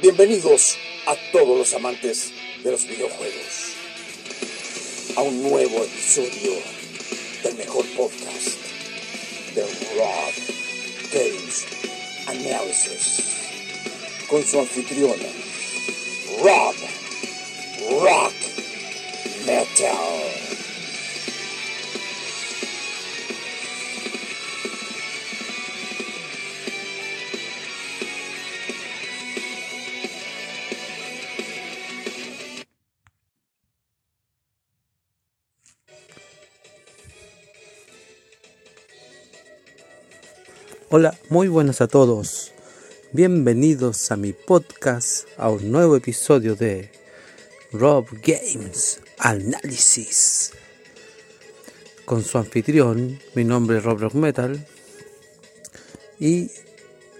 Bienvenidos a todos los amantes de los videojuegos a un nuevo episodio del mejor podcast de Rob Games Analysis con su anfitriona Rob Rock Metal. Hola, muy buenas a todos. Bienvenidos a mi podcast, a un nuevo episodio de Rob Games Analysis. Con su anfitrión, mi nombre es Rob Rock Metal. Y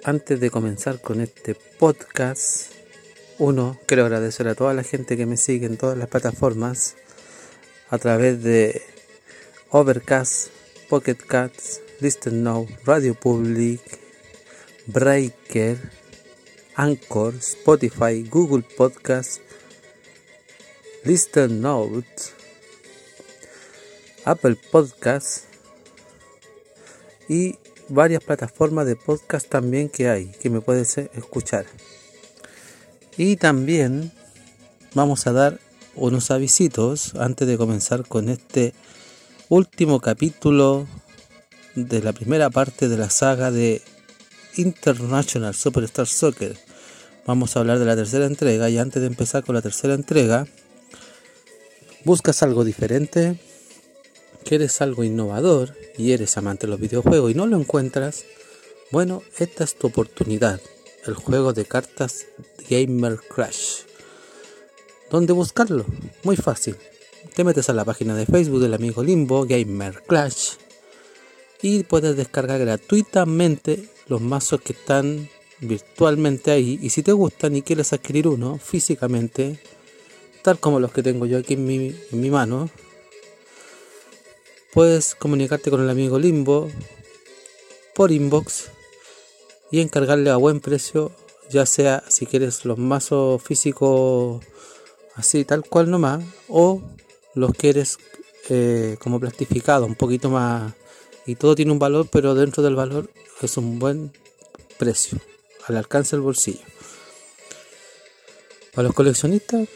antes de comenzar con este podcast, uno, quiero agradecer a toda la gente que me sigue en todas las plataformas a través de Overcast, Pocket Cats, Listen Now, Radio Public, Breaker, Anchor, Spotify, Google Podcast, Listen Note, Apple Podcast y varias plataformas de podcast también que hay que me puedes escuchar. Y también vamos a dar unos avisitos antes de comenzar con este último capítulo de la primera parte de la saga de International Superstar Soccer. Vamos a hablar de la tercera entrega y antes de empezar con la tercera entrega, buscas algo diferente, quieres algo innovador y eres amante de los videojuegos y no lo encuentras, bueno, esta es tu oportunidad, el juego de cartas Gamer Crash. ¿Dónde buscarlo? Muy fácil. Te metes a la página de Facebook del amigo Limbo Gamer Clash y puedes descargar gratuitamente los mazos que están virtualmente ahí. Y si te gustan y quieres adquirir uno físicamente tal como los que tengo yo aquí en mi, en mi mano puedes comunicarte con el amigo Limbo por inbox y encargarle a buen precio ya sea si quieres los mazos físicos así tal cual nomás o los quieres eh, como plastificado un poquito más y todo tiene un valor, pero dentro del valor es un buen precio, al alcance del bolsillo. Para los coleccionistas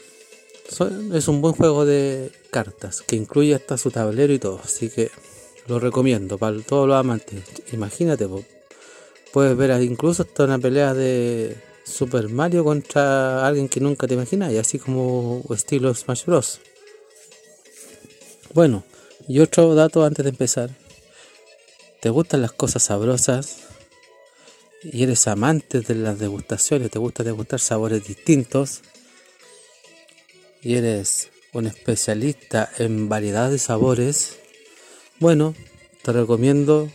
es un buen juego de cartas que incluye hasta su tablero y todo, así que lo recomiendo para todos los amantes. Imagínate, puedes ver incluso hasta una pelea de Super Mario contra alguien que nunca te imaginas, y así como estilo Smash Bros. Bueno, y otro dato antes de empezar te gustan las cosas sabrosas y eres amante de las degustaciones, te gusta degustar sabores distintos y eres un especialista en variedad de sabores, bueno, te recomiendo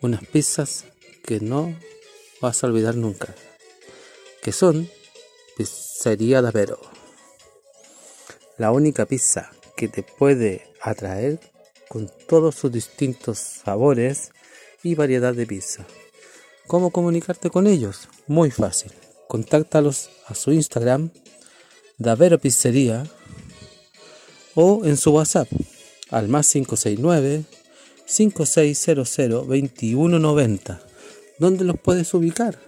unas pizzas que no vas a olvidar nunca, que son Pizzería Davero. La única pizza que te puede atraer con todos sus distintos sabores y variedad de pizza. ¿Cómo comunicarte con ellos? Muy fácil. Contáctalos a su Instagram, Davero Pizzería, o en su WhatsApp al más 569 5600 2190, donde los puedes ubicar.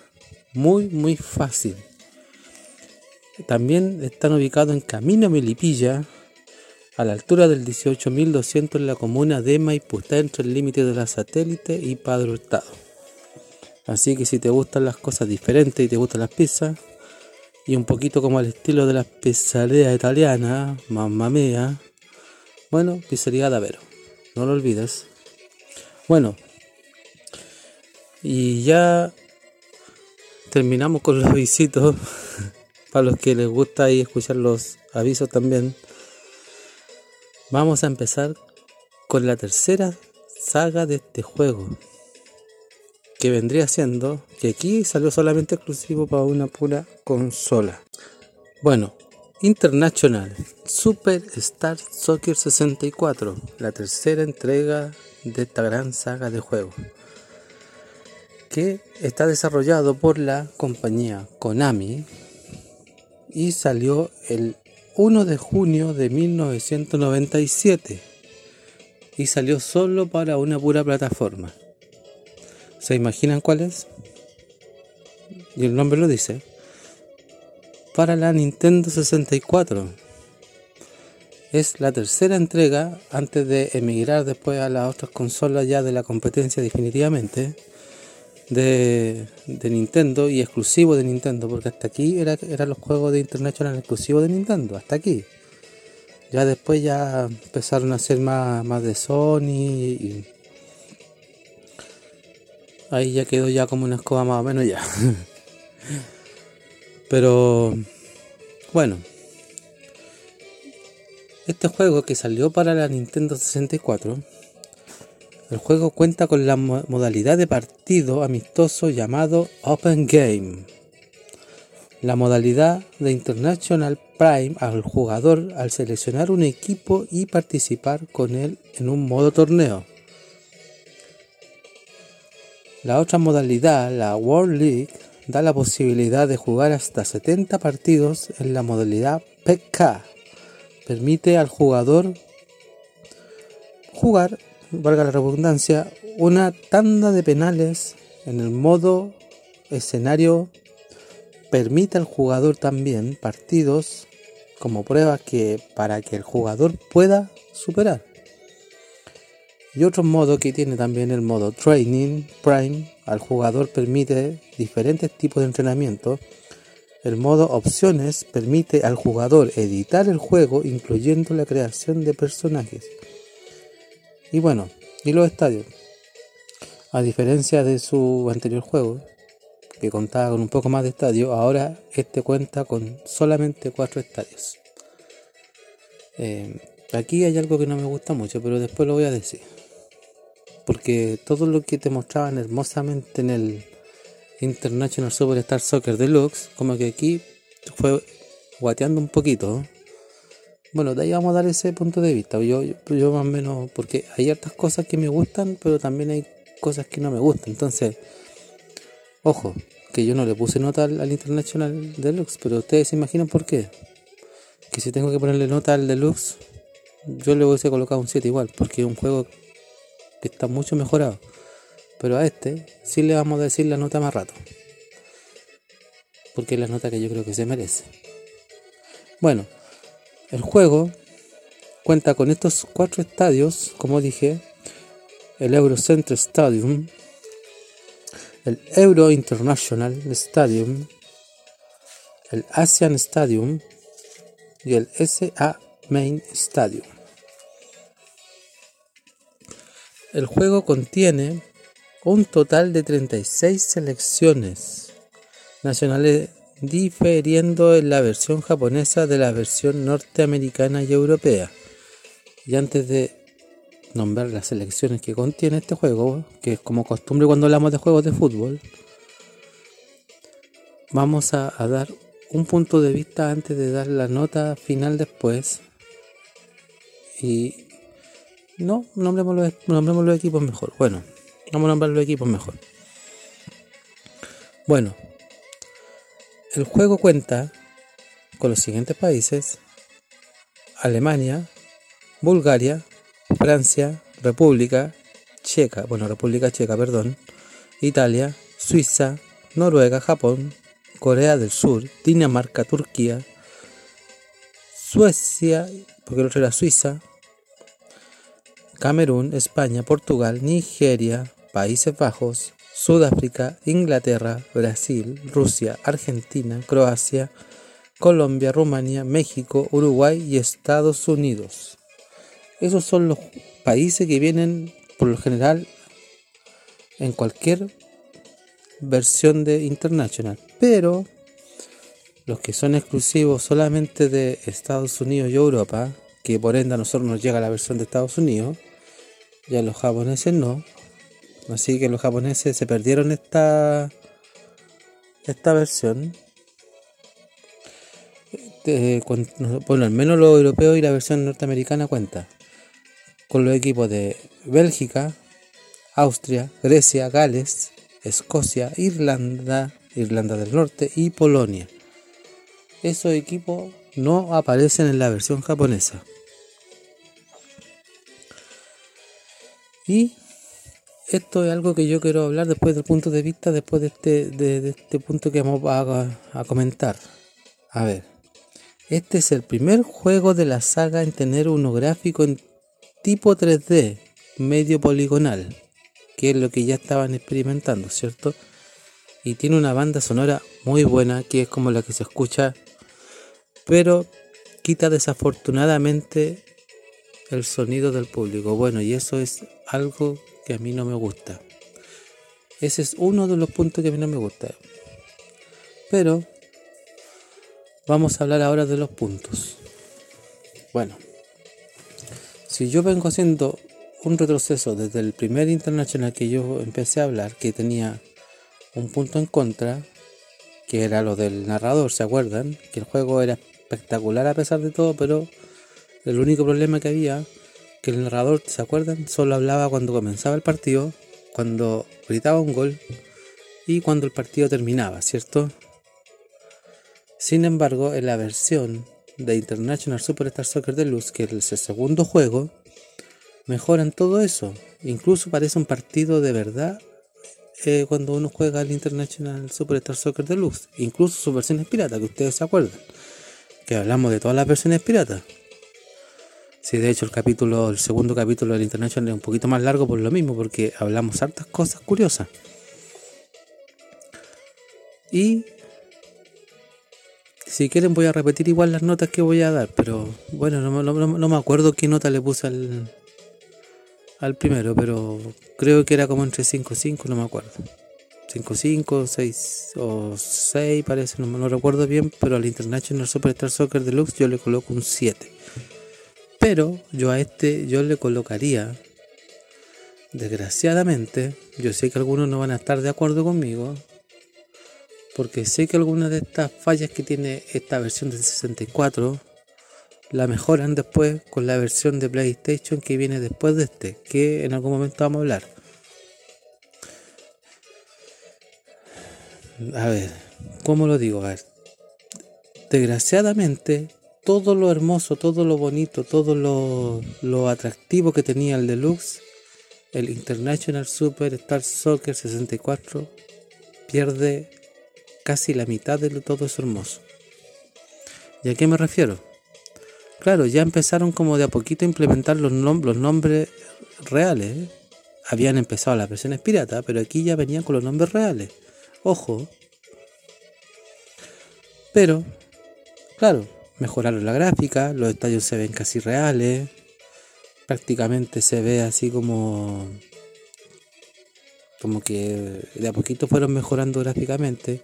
Muy, muy fácil. También están ubicados en Camino Melipilla, a la altura del 18.200 en la comuna de Maipú, está entre el límite de la satélite y Padre Hurtado. Así que si te gustan las cosas diferentes y te gustan las pizzas, y un poquito como el estilo de las pizzerías italianas, mamma mía, bueno, pizzería Davero, no lo olvides. Bueno, y ya terminamos con los visitos, para los que les gusta ahí escuchar los avisos también. Vamos a empezar con la tercera saga de este juego. Que vendría siendo que aquí salió solamente exclusivo para una pura consola. Bueno, International Super Star Soccer 64, la tercera entrega de esta gran saga de juegos. que está desarrollado por la compañía Konami y salió el 1 de junio de 1997 y salió solo para una pura plataforma. ¿Se imaginan cuál es? Y el nombre lo dice. Para la Nintendo 64. Es la tercera entrega antes de emigrar después a las otras consolas ya de la competencia definitivamente de, Nintendo y exclusivo de Nintendo, porque hasta aquí era, eran los juegos de International exclusivos de Nintendo, hasta aquí. Ya después ya empezaron a ser más, más de Sony y ahí ya quedó ya como una escoba más o menos ya. Pero bueno, este juego que salió para la Nintendo 64 el juego cuenta con la modalidad de partido amistoso llamado Open Game. La modalidad de International Prime al jugador al seleccionar un equipo y participar con él en un modo torneo. La otra modalidad, la World League, da la posibilidad de jugar hasta 70 partidos en la modalidad PK. Permite al jugador jugar valga la redundancia, una tanda de penales en el modo escenario permite al jugador también partidos como prueba que para que el jugador pueda superar. Y otro modo que tiene también el modo Training Prime, al jugador permite diferentes tipos de entrenamiento. El modo Opciones permite al jugador editar el juego incluyendo la creación de personajes. Y bueno, y los estadios. A diferencia de su anterior juego, que contaba con un poco más de estadios, ahora este cuenta con solamente cuatro estadios. Eh, aquí hay algo que no me gusta mucho, pero después lo voy a decir. Porque todo lo que te mostraban hermosamente en el International Superstar Soccer Deluxe, como que aquí fue guateando un poquito. Bueno, de ahí vamos a dar ese punto de vista. Yo, yo, más o menos, porque hay otras cosas que me gustan, pero también hay cosas que no me gustan. Entonces, ojo, que yo no le puse nota al, International Deluxe, pero ustedes se imaginan por qué. Que si tengo que ponerle nota al Deluxe, yo le hubiese colocado un 7 igual, porque es un juego que está mucho mejorado. Pero a este sí le vamos a decir la nota más rato. Porque es la nota que yo creo que se merece. Bueno, el juego cuenta con estos cuatro estadios, como dije, el Eurocenter Stadium, el Euro International Stadium, el Asian Stadium y el SA Main Stadium. El juego contiene un total de 36 selecciones nacionales diferiendo en la versión japonesa de la versión norteamericana y europea. Y antes de nombrar las selecciones que contiene este juego, que es como costumbre cuando hablamos de juegos de fútbol, vamos a, dar un punto de vista antes de dar la nota final después. Y no, nombremos los, nombremos los equipos mejor. Bueno, vamos a nombrar los equipos mejor. Bueno, el juego cuenta con los siguientes países: Alemania, Bulgaria, Francia, República Checa, bueno, República Checa, perdón, Italia, Suiza, Noruega, Japón, Corea del Sur, Dinamarca, Turquía, Suecia, porque el otro era Suiza, Camerún, España, Portugal, Nigeria, Países Bajos, Sudáfrica, Inglaterra, Brasil, Rusia, Argentina, Croacia, Colombia, Rumanía, México, Uruguay y Estados Unidos. Esos son los países que vienen por lo general en cualquier versión de International. Pero los que son exclusivos solamente de Estados Unidos y Europa, que por ende a nosotros nos llega la versión de Estados Unidos, y a los japoneses no, Así que los japoneses se perdieron esta, esta versión. bueno, al menos los europeos y la versión norteamericana cuenta con los equipos de Bélgica, Austria, Grecia, Gales, Escocia, Irlanda, Irlanda del Norte y Polonia. Esos equipos no aparecen en la versión japonesa. Y esto es algo que yo quiero hablar después del punto de vista, después de este, de, este punto que vamos a, a comentar. A ver, este es el primer juego de la saga en tener uno gráfico en tipo 3D, medio poligonal, que es lo que ya estaban experimentando, ¿cierto? Y tiene una banda sonora muy buena, que es como la que se escucha, pero quita desafortunadamente el sonido del público. Bueno, y eso es algo que a mí no me gusta. Ese es uno de los puntos que a mí no me gusta. Pero vamos a hablar ahora de los puntos. Bueno, si yo vengo haciendo un retroceso desde el primer internacional que yo empecé a hablar, que tenía un punto en contra, que era lo del narrador, ¿se acuerdan? Que el juego era espectacular a pesar de todo, pero el único problema que había que el narrador, ¿se acuerdan? Solo hablaba cuando comenzaba el partido, cuando gritaba un gol y cuando el partido terminaba, ¿cierto? Sin embargo, en la versión de International Superstar Soccer Deluxe, que es el segundo juego, mejoran todo eso. Incluso parece un partido de verdad eh, cuando uno juega el International Superstar Soccer Deluxe. Incluso sus versiones piratas, que ustedes se acuerdan. Que hablamos de todas las versiones piratas. Sí, de hecho el capítulo, el segundo capítulo del International es un poquito más largo por lo mismo, porque hablamos hartas cosas curiosas. Y si quieren voy a repetir igual las notas que voy a dar, pero bueno, no, me acuerdo qué nota le puse al, al primero, pero creo que era como entre 5 y 5, no me acuerdo. 5, 5, 6 o 6 parece, no, me recuerdo bien, pero al International Superstar Soccer Deluxe yo le coloco un 7. Pero yo a este yo le colocaría, desgraciadamente, yo sé que algunos no van a estar de acuerdo conmigo, porque sé que algunas de estas fallas que tiene esta versión de 64 la mejoran después con la versión de PlayStation que viene después de este, que en algún momento vamos a hablar. A ver, ¿cómo lo digo? A ver, desgraciadamente todo lo hermoso, todo lo bonito, todo lo, atractivo que tenía el Deluxe, el International Super Star Soccer 64, pierde casi la mitad de todo eso hermoso. ¿Y a qué me refiero? Claro, ya empezaron como de a poquito a implementar los, los nombres reales. ¿eh? Habían empezado las versiones piratas, pero aquí ya venían con los nombres reales. Ojo. Pero, claro, mejoraron la gráfica, los estadios se ven casi reales, prácticamente se ve así como como que de a poquito fueron mejorando gráficamente.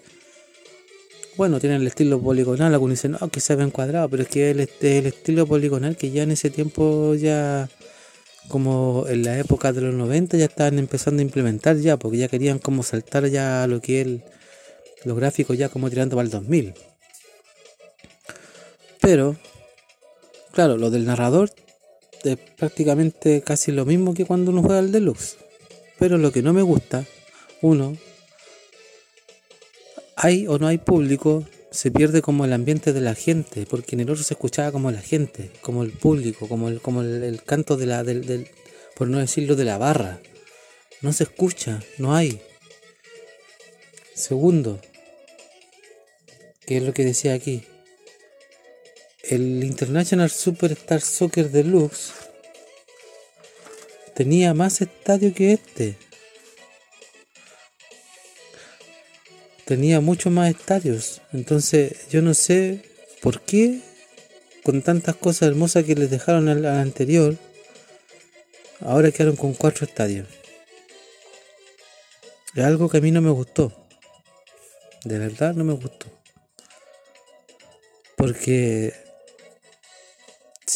Bueno, tienen el estilo poligonal, algunos dicen, que se ven cuadrados, pero es que el, el estilo poligonal que ya en ese tiempo ya, como en la época de los 90, ya estaban empezando a implementar ya, porque ya querían como saltar ya lo que es los gráficos ya como tirando para el 2000. Pero, claro, lo del narrador es prácticamente casi lo mismo que cuando uno juega al deluxe. Pero lo que no me gusta, uno, hay o no hay público, se pierde como el ambiente de la gente, porque en el otro se escuchaba como la gente, como el público, como el, como el, canto de la, del, por no decirlo, de la barra. No se escucha, no hay. Segundo, ¿qué es lo que decía aquí? El International Superstar Soccer Deluxe tenía más estadio que este. Tenía muchos más estadios. Entonces yo no sé por qué con tantas cosas hermosas que les dejaron al, anterior, ahora quedaron con cuatro estadios. Es algo que a mí no me gustó. De verdad no me gustó. Porque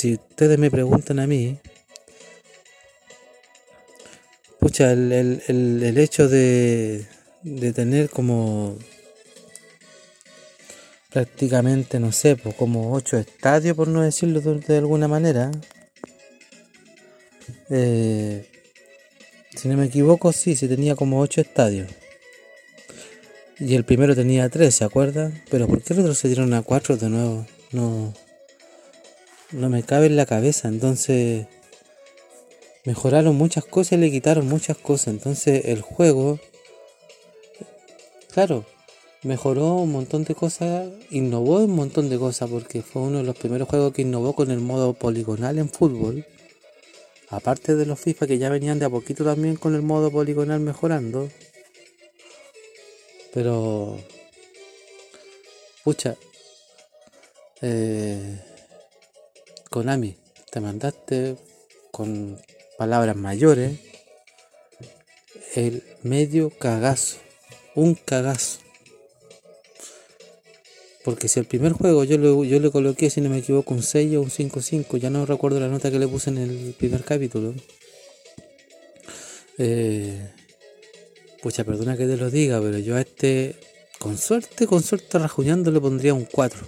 si ustedes me preguntan a mí, pucha, el, hecho de, de tener como prácticamente, no sé, pues como ocho estadios, por no decirlo de, alguna manera. Eh, si no me equivoco, sí, sí tenía como ocho estadios. Y el primero tenía 3, ¿se acuerdan? Pero ¿por qué retrocedieron a 4 de nuevo? No, no me cabe en la cabeza. Entonces, mejoraron muchas cosas y le quitaron muchas cosas. Entonces, el juego, claro, mejoró un montón de cosas, innovó un montón de cosas, porque fue uno de los primeros juegos que innovó con el modo poligonal en fútbol. Aparte de los FIFA que ya venían de a poquito también con el modo poligonal mejorando. Pero. Pucha. Eh, Konami, te mandaste con palabras mayores el medio cagazo. Un cagazo. Porque si el primer juego yo le, yo le coloqué, si no me equivoco, un 6 o un 5-5, ya no recuerdo la nota que le puse en el primer capítulo. Eh, pucha, perdona que te lo diga, pero yo a este, con suerte, con suerte rajuñando, le pondría un 4.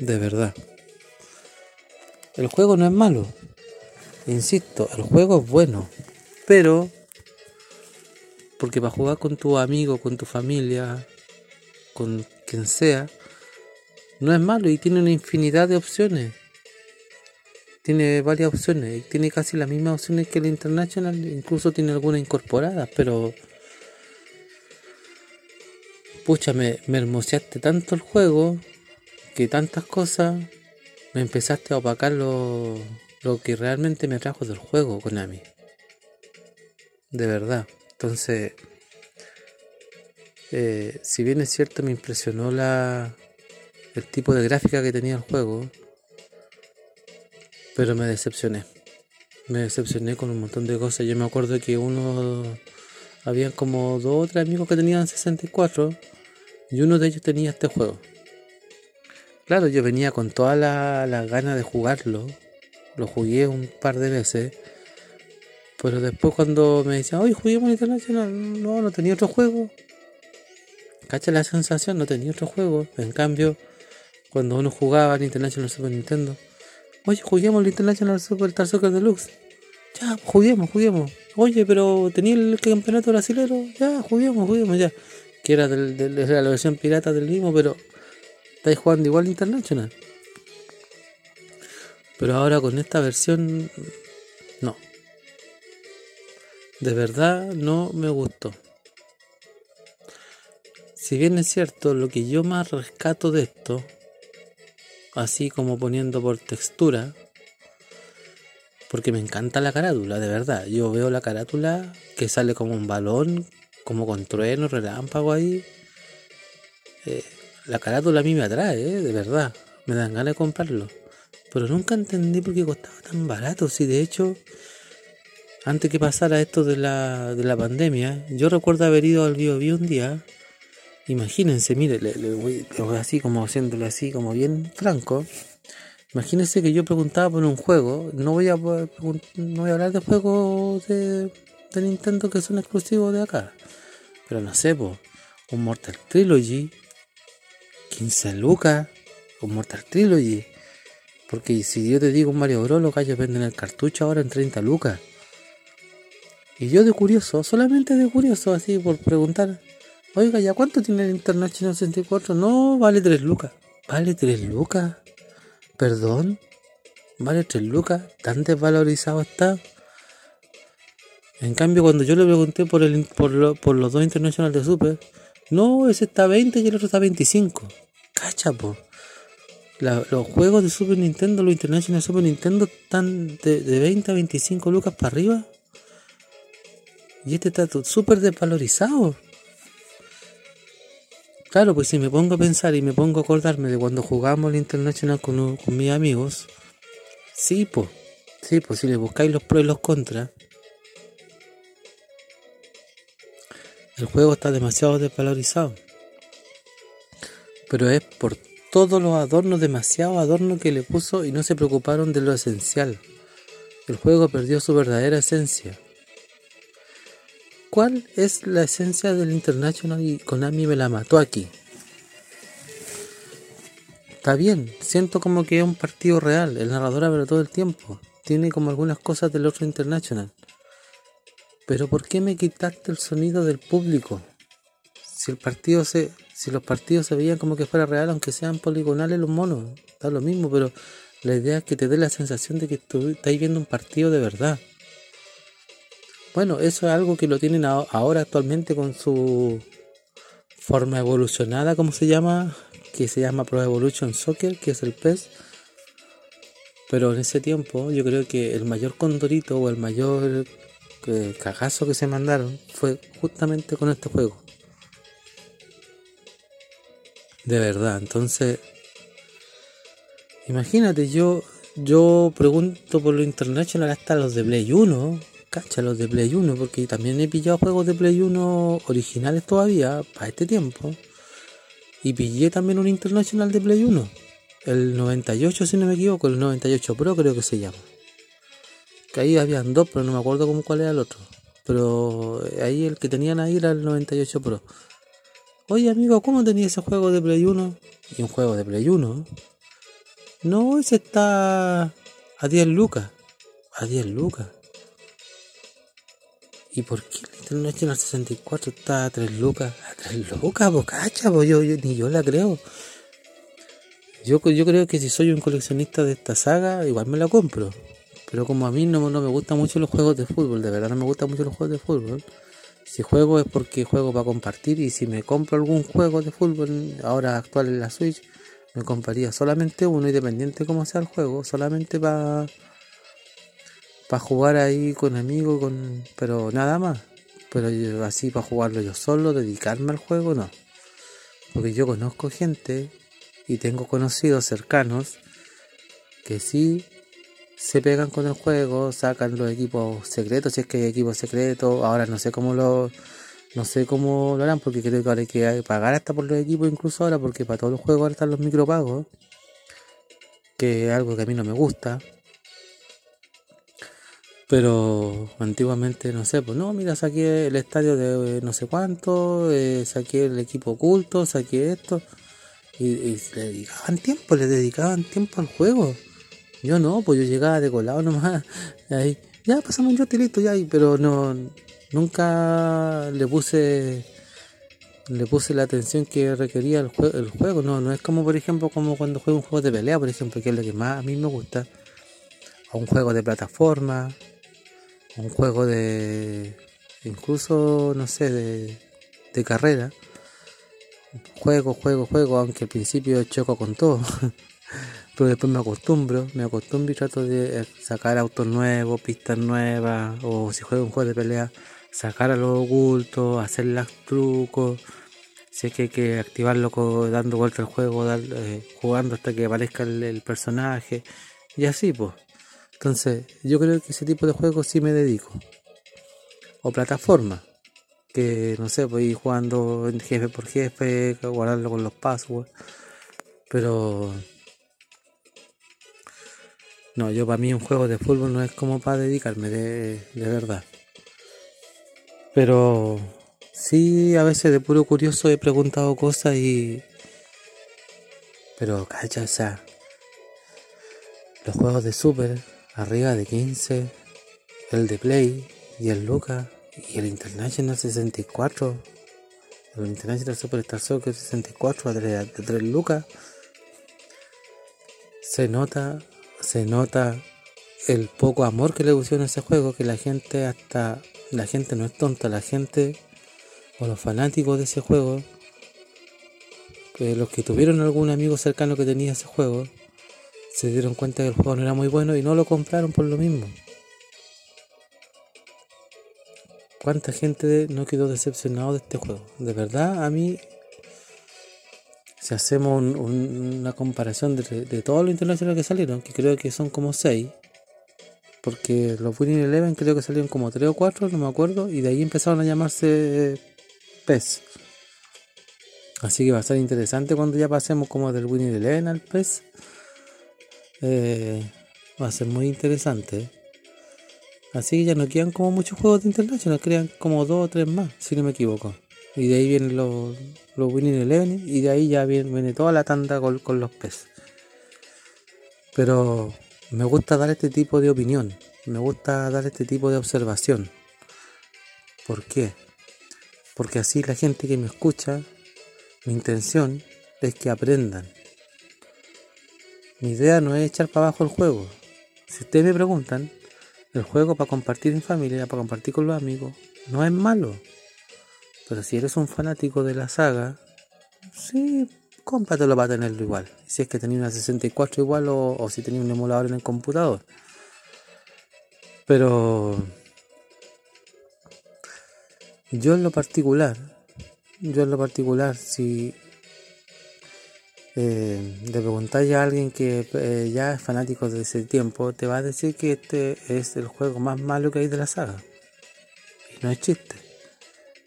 De verdad. El juego no es malo. Insisto, el juego es bueno. Pero, porque para jugar con tu amigo, con tu familia, con quien sea, no es malo y tiene una infinidad de opciones. Tiene varias opciones, tiene casi las mismas opciones que el International, incluso tiene algunas incorporadas, pero pucha, me, me hermoseaste tanto el juego que tantas cosas me empezaste a opacar lo, lo que realmente me trajo del juego, Konami. De verdad. Entonces, eh, si bien es cierto, me impresionó la, el tipo de gráfica que tenía el juego, pero me decepcioné. Me decepcioné con un montón de cosas. Yo me acuerdo que uno, había como dos o tres amigos que tenían 64 y uno de ellos tenía este juego. Claro, yo venía con todas las ganas de jugarlo. Lo jugué un par de veces. Pero después cuando me decían, oye, juguemos Internacional, no, no tenía otro juego. Cacha la sensación, no tenía otro juego. En cambio, cuando uno jugaba al International Super Nintendo, oye, juguemos el International Super Star Soccer Deluxe. Ya, juguemos, juguemos. Oye, pero tenía el campeonato brasilero. Ya, juguemos, juguemos, ya. Que era, del, de la versión pirata del mismo, pero estáis jugando igual International. Pero ahora con esta versión, no. De verdad no me gustó. Si bien es cierto, lo que yo más rescato de esto así como poniendo por textura, porque me encanta la carátula, de verdad. Yo veo la carátula que sale como un balón, como con trueno, relámpago ahí. Eh, la carátula a mí me atrae, eh, de verdad. Me dan ganas de comprarlo. Pero nunca entendí por qué costaba tan barato. Si de hecho, antes que pasara esto de la, de la pandemia, yo recuerdo haber ido al Bio, un día Imagínense, mire, le, voy, así como haciéndolo así, como bien franco. Imagínense que yo preguntaba por un juego, no voy a, no voy a hablar de juegos de, Nintendo que son exclusivos de acá, pero no sé, un Mortal Trilogy, 15 lucas, un Mortal Trilogy, porque si yo te digo Mario Bros, los gallos venden el cartucho ahora en 30 lucas. Y yo de curioso, solamente de curioso, así por preguntar, Oiga, ¿ya cuánto tiene el International 64? No, vale 3 lucas. ¿Vale 3 lucas? ¿Perdón? ¿Vale 3 lucas? ¿Tan desvalorizado está? En cambio, cuando yo le pregunté por, el, por, los dos International de Super, no, ese está 20 y el otro está 25. Cacha, po. los juegos de Super Nintendo, los International Super Nintendo, están de, de 20 a 25 lucas para arriba. Y este está súper desvalorizado. Claro, pues si me pongo a pensar y me pongo a acordarme de cuando jugamos el International con, con mis amigos, sí, pues, sí, pues si le buscáis los pros y los contras, el juego está demasiado desvalorizado. Pero es por todos los adornos, demasiado adorno que le puso y no se preocuparon de lo esencial. El juego perdió su verdadera esencia. ¿Cuál es la esencia del International y Konami me la mató aquí? Está bien, siento como que es un partido real, el narrador habla todo el tiempo, tiene como algunas cosas del otro International. Pero ¿por qué me quitaste el sonido del público? si el partido se, si los partidos se veían como que fuera real, aunque sean poligonales los monos, da lo mismo, pero la idea es que te dé la sensación de que estás viendo un partido de verdad. Bueno, eso es algo que lo tienen ahora actualmente con su forma evolucionada, como se llama, que se llama Pro Evolution Soccer, que es el PES. Pero en ese tiempo yo creo que el mayor condorito o el mayor eh, cagazo que se mandaron fue justamente con este juego. De verdad, entonces, imagínate, yo yo pregunto por lo internacional hasta los de Play 1, cacha, los de Play 1, porque también he pillado juegos de Play 1 originales todavía, para este tiempo, y pillé también un internacional de Play 1, el 98 si no me equivoco, el 98 Pro creo que se llama. Que ahí habían dos, pero no me acuerdo cómo cuál era el otro. Pero ahí el que tenían ahí era el 98 Pro. Oye amigo, ¿cómo tenía ese juego de Play 1? Y un juego de Play 1. No, ese está a 10 lucas. A 10 lucas. ¿Y por qué el International 64 está a 3 lucas? A 3 lucas, bocacha, yo, ni yo la creo. Yo, yo creo que si soy un coleccionista de esta saga, igual me la compro. Pero como a mí no, no me gustan mucho los juegos de fútbol, de verdad no me gustan mucho los juegos de fútbol. Si juego es porque juego para compartir y si me compro algún juego de fútbol ahora actual en la Switch, me compraría solamente uno independiente como sea el juego, solamente para para jugar ahí con amigos, con pero nada más. Pero así para jugarlo yo solo, dedicarme al juego, no. Porque yo conozco gente y tengo conocidos cercanos que sí se pegan con el juego, sacan los equipos secretos, si es que hay equipos secretos, ahora no sé cómo lo no sé cómo lo harán porque creo que ahora hay que pagar hasta por los equipos incluso ahora porque para todos los juegos están los micropagos, que es algo que a mí no me gusta. Pero antiguamente, no sé, pues no, mira, saqué el estadio de no sé cuánto, eh, saqué el equipo oculto, saqué esto. Y, y, le dedicaban tiempo, le dedicaban tiempo al juego. Yo no, pues yo llegaba de colado nomás. Ya pasamos yo listo, ya, pero no, nunca le puse le puse la atención que requería el, el juego. No, no es como por ejemplo como cuando juego un juego de pelea, por ejemplo, que es lo que más a mí me gusta. O un juego de plataforma, un juego de incluso no sé de, de carrera. Juego, juego, juego, aunque al principio choco con todo. pero después me acostumbro, me acostumbro y trato de sacar autos nuevos, pistas nuevas, o si juego un juego de pelea, sacar a los ocultos, hacer los trucos, si es que hay que activarlo dando vuelta al juego, eh, jugando hasta que aparezca el, personaje, y así pues. Entonces, yo creo que ese tipo de juegos sí me dedico. O plataforma, que no sé, voy jugando jefe por jefe, guardarlo con los passwords, pero no, yo para mí un juego de fútbol no es como para dedicarme de, verdad. Pero sí, a veces de puro curioso he preguntado cosas y... Pero cacha, o sea, los juegos de Super, arriba de 15, el de Play y el Luca y el International 64, el International Superstar Soccer 64 a 3, 3 Lucas, se nota se nota el poco amor que le pusieron a ese juego, que la gente hasta, la gente no es tonta, la gente o los fanáticos de ese juego, que los que tuvieron algún amigo cercano que tenía ese juego, se dieron cuenta que el juego no era muy bueno y no lo compraron por lo mismo. ¿Cuánta gente no quedó decepcionado de este juego? De verdad, a mí si hacemos una comparación de, todos los internacionales que salieron, que creo que son como 6, porque los Winning Eleven creo que salieron como 3 o 4, no me acuerdo, y de ahí empezaron a llamarse PES. Así que va a ser interesante cuando ya pasemos como del Winning Eleven al PES. Eh, va a ser muy interesante. Así que ya no quedan como muchos juegos de internacional, crean como 2 o 3 más, si no me equivoco. Y de ahí vienen los, los Winning Eleven y de ahí ya viene, toda la tanda con, los PES. Pero me gusta dar este tipo de opinión, me gusta dar este tipo de observación. ¿Por qué? Porque así la gente que me escucha, mi intención es que aprendan. Mi idea no es echar para abajo el juego. Si ustedes me preguntan, el juego para compartir en familia, para compartir con los amigos, no es malo. Pero si eres un fanático de la saga, sí, cómpratelo para tenerlo igual. Si es que tenía una 64 igual o, si tenía un emulador en el computador. Pero yo en lo particular, yo en lo particular, si eh, le preguntáis a alguien que eh, ya es fanático de ese tiempo, te va a decir que este es el juego más malo que hay de la saga. Y no es chiste,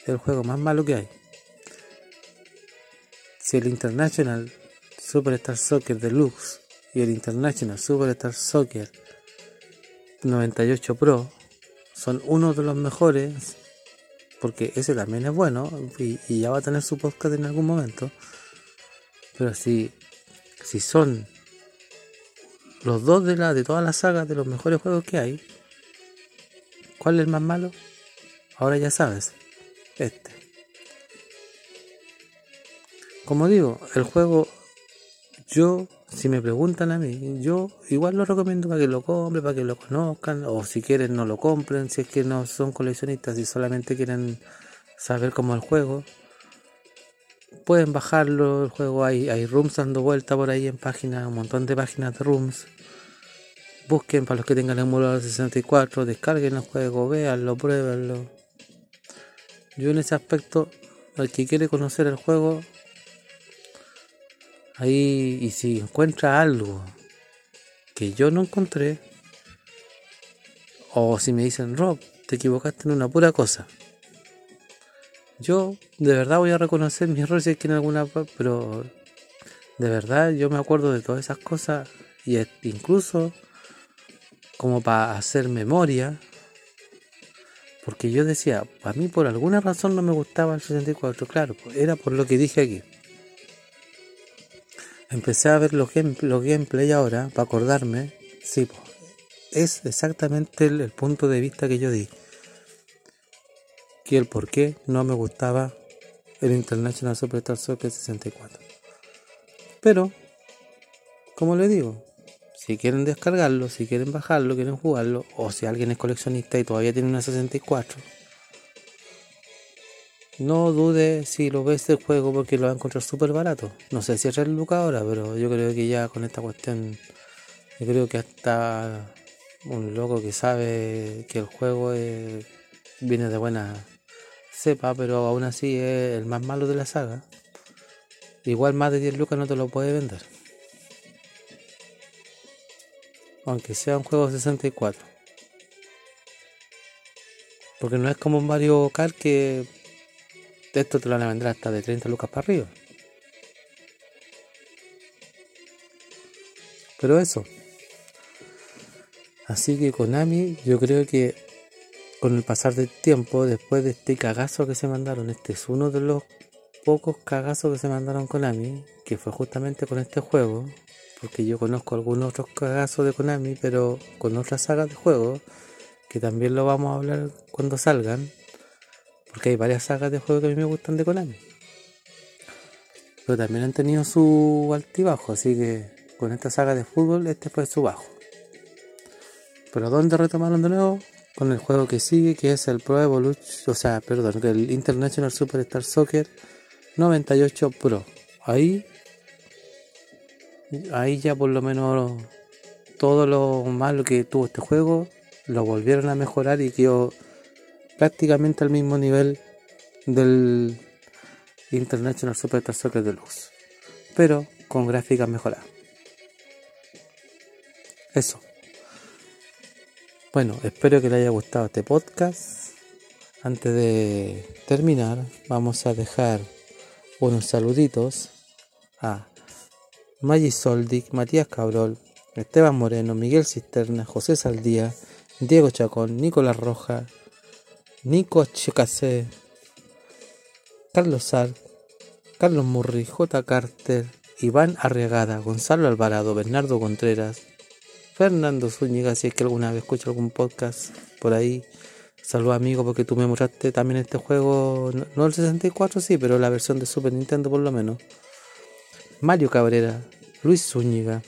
el juego más malo que hay. Si el International Superstar Soccer Deluxe y el International Superstar Soccer 98 Pro son uno de los mejores, porque ese también es bueno y, y ya va a tener su podcast en algún momento. Pero si, si son los dos de, la, de todas las sagas de los mejores juegos que hay, ¿cuál es el más malo? Ahora ya sabes, Como digo, el juego, yo, si me preguntan a mí, yo igual lo recomiendo para que lo compren, para que lo conozcan, o si quieren no lo compren, si es que no son coleccionistas y solamente quieren saber cómo es el juego pueden bajarlo, el juego hay, hay rooms dando vuelta por ahí en páginas, un montón de páginas de rooms. Busquen para los que tengan el emulador 64, descarguen el juego, véanlo, pruébenlo. Yo en ese aspecto, el que quiere conocer el juego, ahí y si encuentra algo que yo no encontré, o si me dicen, Rob, te equivocaste en una pura cosa yo de verdad voy a reconocer mis errores que en alguna pero de verdad yo me acuerdo de todas esas cosas y incluso como para hacer memoria porque yo decía, a mí por alguna razón no me gustaba el 64, claro, era por lo que dije aquí. Empecé a ver los, gameplay ahora para acordarme, sí, es exactamente el punto de vista que yo di. Que el por qué no me gustaba el International Superstar Soccer 64. Pero, como le digo, si quieren descargarlo, si quieren bajarlo, quieren jugarlo, o si alguien es coleccionista y todavía tiene una 64, no dude si lo ves el juego porque lo va a encontrar súper barato. No sé si es el Luca ahora, pero yo creo que ya con esta cuestión, yo creo que hasta un loco que sabe que el juego viene de buena sepa, pero aún así es el más malo de la saga. Igual más de 10 lucas no te lo puede vender. Aunque sea un juego 64. Porque no es como un Mario Kart que esto te lo van a vender hasta de 30 lucas para arriba. Pero eso. Así que Konami yo creo que con el pasar del tiempo, después de este cagazo que se mandaron, este es uno de los pocos cagazos que se mandaron Konami, que fue justamente con este juego, porque yo conozco algunos otros cagazos de Konami, pero con otras sagas de juegos, que también lo vamos a hablar cuando salgan, porque hay varias sagas de juegos que a mí me gustan de Konami. Pero también han tenido su altibajo, así que con esta saga de fútbol este fue su bajo. Pero ¿dónde retomaron de nuevo? con el juego que sigue, que es el Pro Evolution, o sea, perdón, el International Superstar Soccer 98 Pro. Ahí, ahí ya por lo menos todo lo malo que tuvo este juego lo volvieron a mejorar y quedó prácticamente al mismo nivel del International Superstar Soccer Deluxe, pero con gráficas mejoradas. Eso. Bueno, espero que le haya gustado este podcast. Antes de terminar, vamos a dejar unos saluditos a Maggi Soldic, Matías Cabrol, Esteban Moreno, Miguel Cisterna, José Saldía, Diego Chacón, Nicolás Roja, Nico Checase, Carlos Sar, Carlos Murri, J. Carter, Iván Arriagada, Gonzalo Alvarado, Bernardo Contreras, Fernando Zúñiga, si es que alguna vez escucho algún podcast por ahí, Saludos amigo porque tú me mostraste también este juego, no el 64 sí, pero la versión de Super Nintendo por lo menos. Mario Cabrera, Luis Zúñiga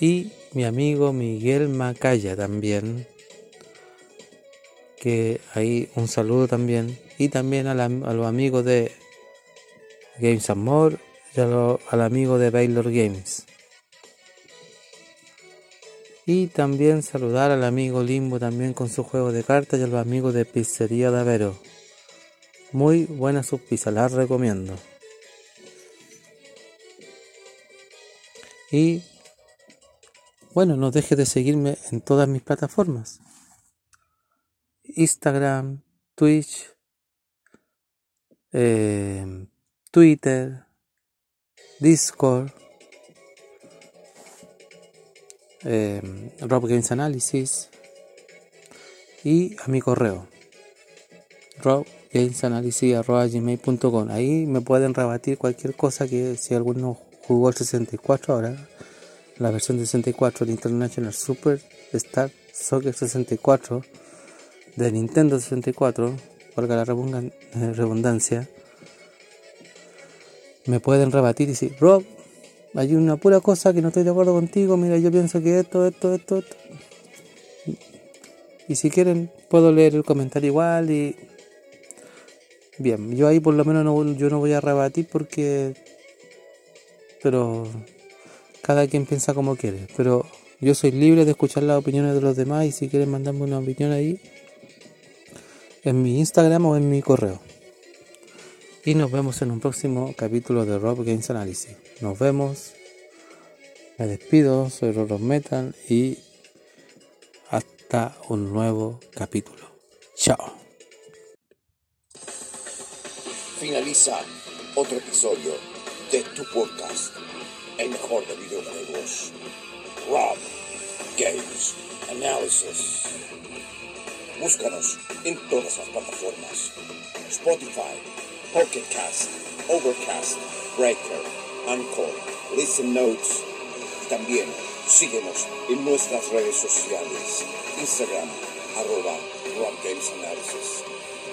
y mi amigo Miguel Macaya también, que ahí un saludo también, y también a, los amigos de Games Amor y al amigo de Baylor Games. Y también saludar al amigo Limbo también con su juego de cartas y a los amigos de Pizzería de Avero. Muy buena sus pizzas, las recomiendo. Y bueno, no dejes de seguirme en todas mis plataformas. Instagram, Twitch, eh, Twitter, Discord, eh, Rob Games Analysis y a mi correo robgamesanalysis.gmail.com Ahí me pueden rebatir cualquier cosa que si alguno jugó el 64 ahora, la versión de 64 de International Super Star Soccer 64 de Nintendo 64, valga la eh, redundancia, me pueden rebatir y decir, Rob, hay una pura cosa que no estoy de acuerdo contigo, mira, yo pienso que esto, esto, esto, esto. Y si quieren, puedo leer el comentario igual y... Bien, yo ahí por lo menos no, yo no voy a rebatir porque... Pero cada quien piensa como quiere. Pero yo soy libre de escuchar las opiniones de los demás y si quieren mandarme una opinión ahí, en mi Instagram o en mi correo. Y nos vemos en un próximo capítulo de Rob Games Analysis. Nos vemos. Me despido, soy Rob Metal y hasta un nuevo capítulo. Chao. Finaliza otro episodio de tu podcast, el mejor de videojuegos. Rob Games Analysis. Búscanos en todas las plataformas. Spotify, Pocket Cast, Overcast, Breaker, Anchor, Listen Notes. También síguenos en nuestras redes sociales, Instagram, arroba Analysis.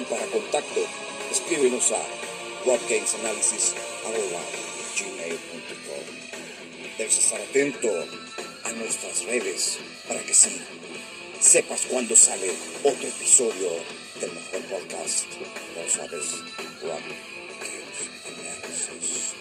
Y para contacto, escríbenos a gmail.com. Debes estar atento a nuestras redes para que sí sepas cuándo sale otro episodio del mejor podcast. No sabes. Analysis.